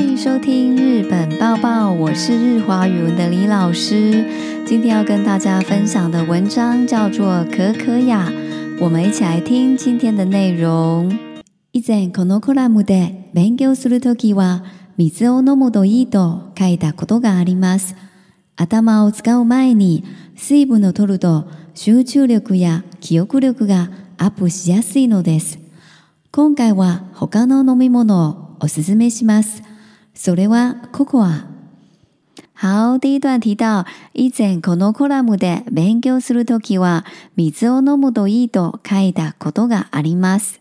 欢迎收听《日本抱抱》，我是日华语文的李老师。今天要跟大家分享的文章叫做《可可呀》，我们一起来听今天的内容。以前このコラムで勉強するときは水を飲むといいと書いたことがあります。頭を使う前に水分を取ると集中力や記憶力がアップしやすいのです。今回は他の飲み物をおすすめします。それはここは。好，第一段提到以前このコラムで勉強するときは水を飲む度一度書いたことがあります。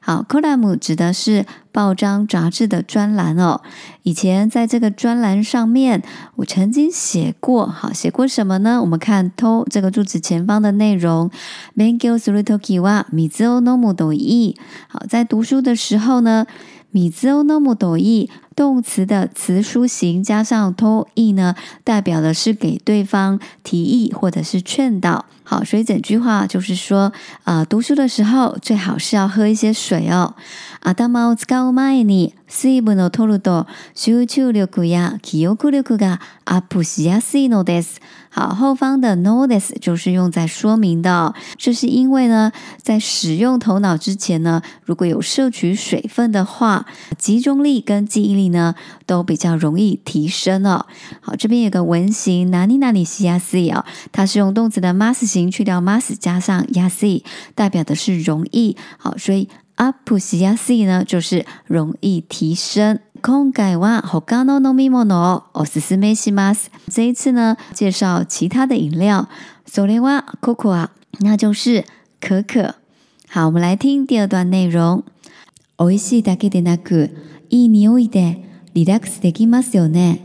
好，コラム指的是报章杂志的专栏哦。以前在这个专栏上面，我曾经写过。好，写过什么呢？我们看 to 这个句子前方的内容。勉強するときは水を飲む度一。好，在读书的时候呢，水を飲む度一。动词的词书形加上 to e 呢，代表的是给对方提议或者是劝导。好，所以整句话就是说，呃，读书的时候最好是要喝一些水哦。啊，大帽子盖我你，四一本的透多，学有秋六苦呀，气有 i 好，后方的 notice 就是用在说明的，这是因为呢，在使用头脑之前呢，如果有摄取水分的话，集中力跟记忆力。呢，都比较容易提升哦。好，这边有个文型哪里哪里シヤシ哦，它是用动词的 mas 型去掉 mas 加上ヤシ，代表的是容易。好，所以アッ西シヤ呢就是容易提升。今回は他の飲み物をすすめします。这一次呢，介绍其他的饮料。それはココア、那就是可可。好，我们来听第二段内容。美味しいだけでなく。いい匂いでリラックスできますよね。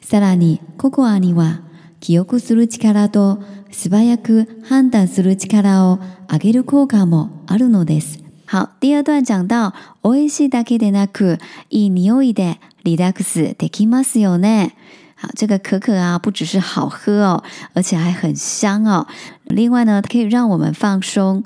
さらにココアには記憶する力と素早く判断する力を上げる効果もあるのです。好，第二段讲到、美味しいだけでなく、いい匂いでリラックスできますよね。好，这个可可啊，不只是好喝哦，而且还很香哦。另外呢，可以让我们放松。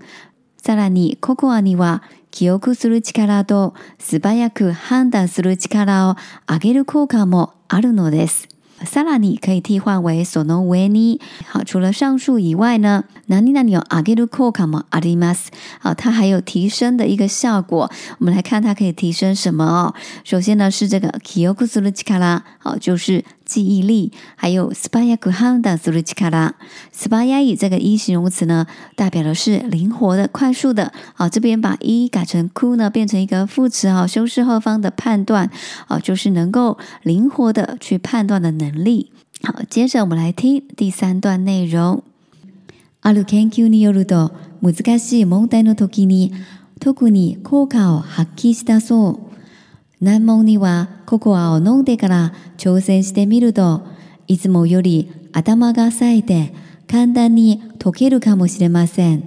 さらに、ココアには記憶する力と素早く判断する力を上げる効果もあるのです。さらに可以替换为その上に。好，除了上述以外呢，何々を上げる効果もあります。好，它还有提升的一个效果。我们来看它可以提升什么首先呢是这个記憶する力，好，就是记忆力，还有 spaiaku han da suruchikara，spaiay 这个一形容词呢，代表的是灵活的、快速的啊。这边把一改成 ku 呢，变成一个副词啊，修饰后方的判断啊，就是能够灵活的去判断的能力。好，接着我们来听第三段内容：aru kenkyu ni yoru do muzukashii mondai no toki ni toku ni kouka o hakki shidasou。難問にはココアを飲んでから挑戦してみると、いつもより頭が冴えて簡単に解けるかもしれません。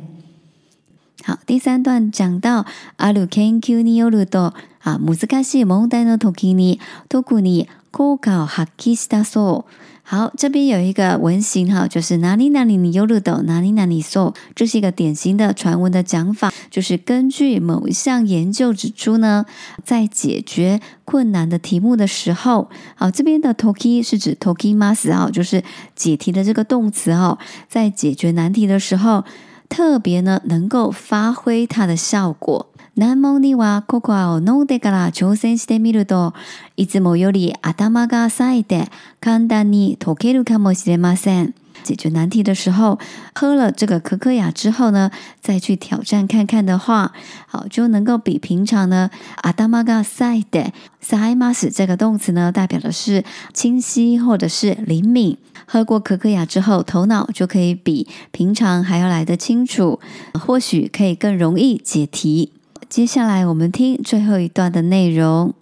好，第三段讲到ある研究によると、あ難しい問題の時に特に効果を発揮したそう。好，这边有一个文型哈，就是哪里哪里你有虑的，哪里哪里 so，这是一个典型的传闻的讲法，就是根据某一项研究指出呢，在解决困难的题目的时候，好，这边的 toki 是指 toki mas 啊，就是解题的这个动词哦，在解决难题的时候，特别呢能够发挥它的效果。難問にはココアを飲んでから挑戦してみると、いつもより頭が冴えて簡単に溶けるかもしれません。解决难题的时候，喝了这个可可雅之后呢，再去挑战看看的话，好就能够比平常呢，頭馬嘎塞的塞 mas 这个动词呢，代表的是清晰或者是灵敏。喝过可可雅之后，头脑就可以比平常还要来得清楚，或许可以更容易解题。接下来我们听最后一段的内容。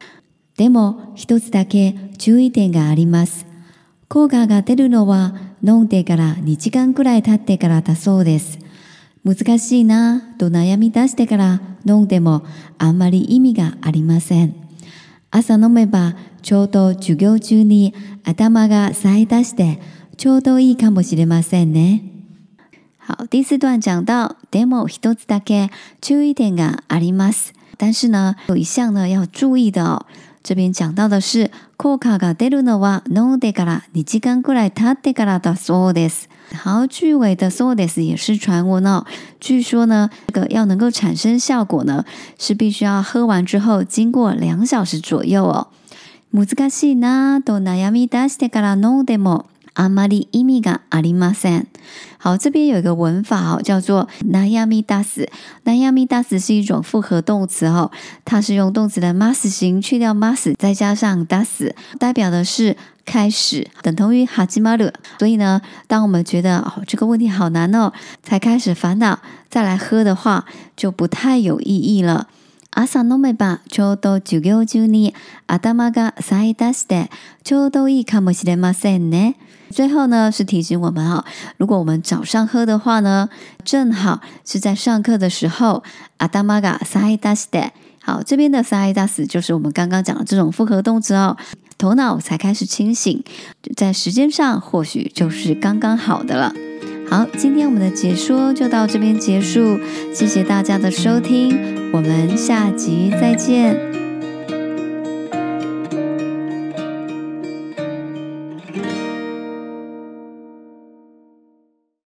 でも、一つだけ注意点があります。効果が出るのは飲んでから2時間くらい経ってからだそうです。難しいなぁと悩み出してから飲んでもあんまり意味がありません。朝飲めばちょうど授業中に頭が冴え出してちょうどいいかもしれませんね。好，第四段讲到 demo 一つだけ注意点があります。但是呢，有一项呢要注意的哦。这边讲到的是効果が出るのは飲んでから二時間くらい経ってからだそうです。好，句尾的そうです也是传闻哦。据说呢，这个要能够产生效果呢，是必须要喝完之后经过两小时左右哦。難しいなと悩み出してから飲でも。阿玛利伊米嘎阿里马三，好，这边有一个文法哦，叫做那亚米达斯。那亚米达斯是一种复合动词哦，它是用动词的 mas 型去掉 mas，再加上 das，代表的是开始，等同于哈基马鲁。所以呢，当我们觉得哦这个问题好难哦，才开始烦恼，再来喝的话，就不太有意义了。早上喝吧，ちょうど授業中に頭がさえだして、ちょうどいいかもしれませんね。最后呢，是提醒我们哈，如果我们早上喝的话呢，正好是在上课的时候，阿达玛嘎さえだして。好，这边的さえだす就是我们刚刚讲的这种复合动词哦，头脑才开始清醒，在时间上或许就是刚刚好的了。好，今天我们的解说就到这边结束，谢谢大家的收听，我们下集再见。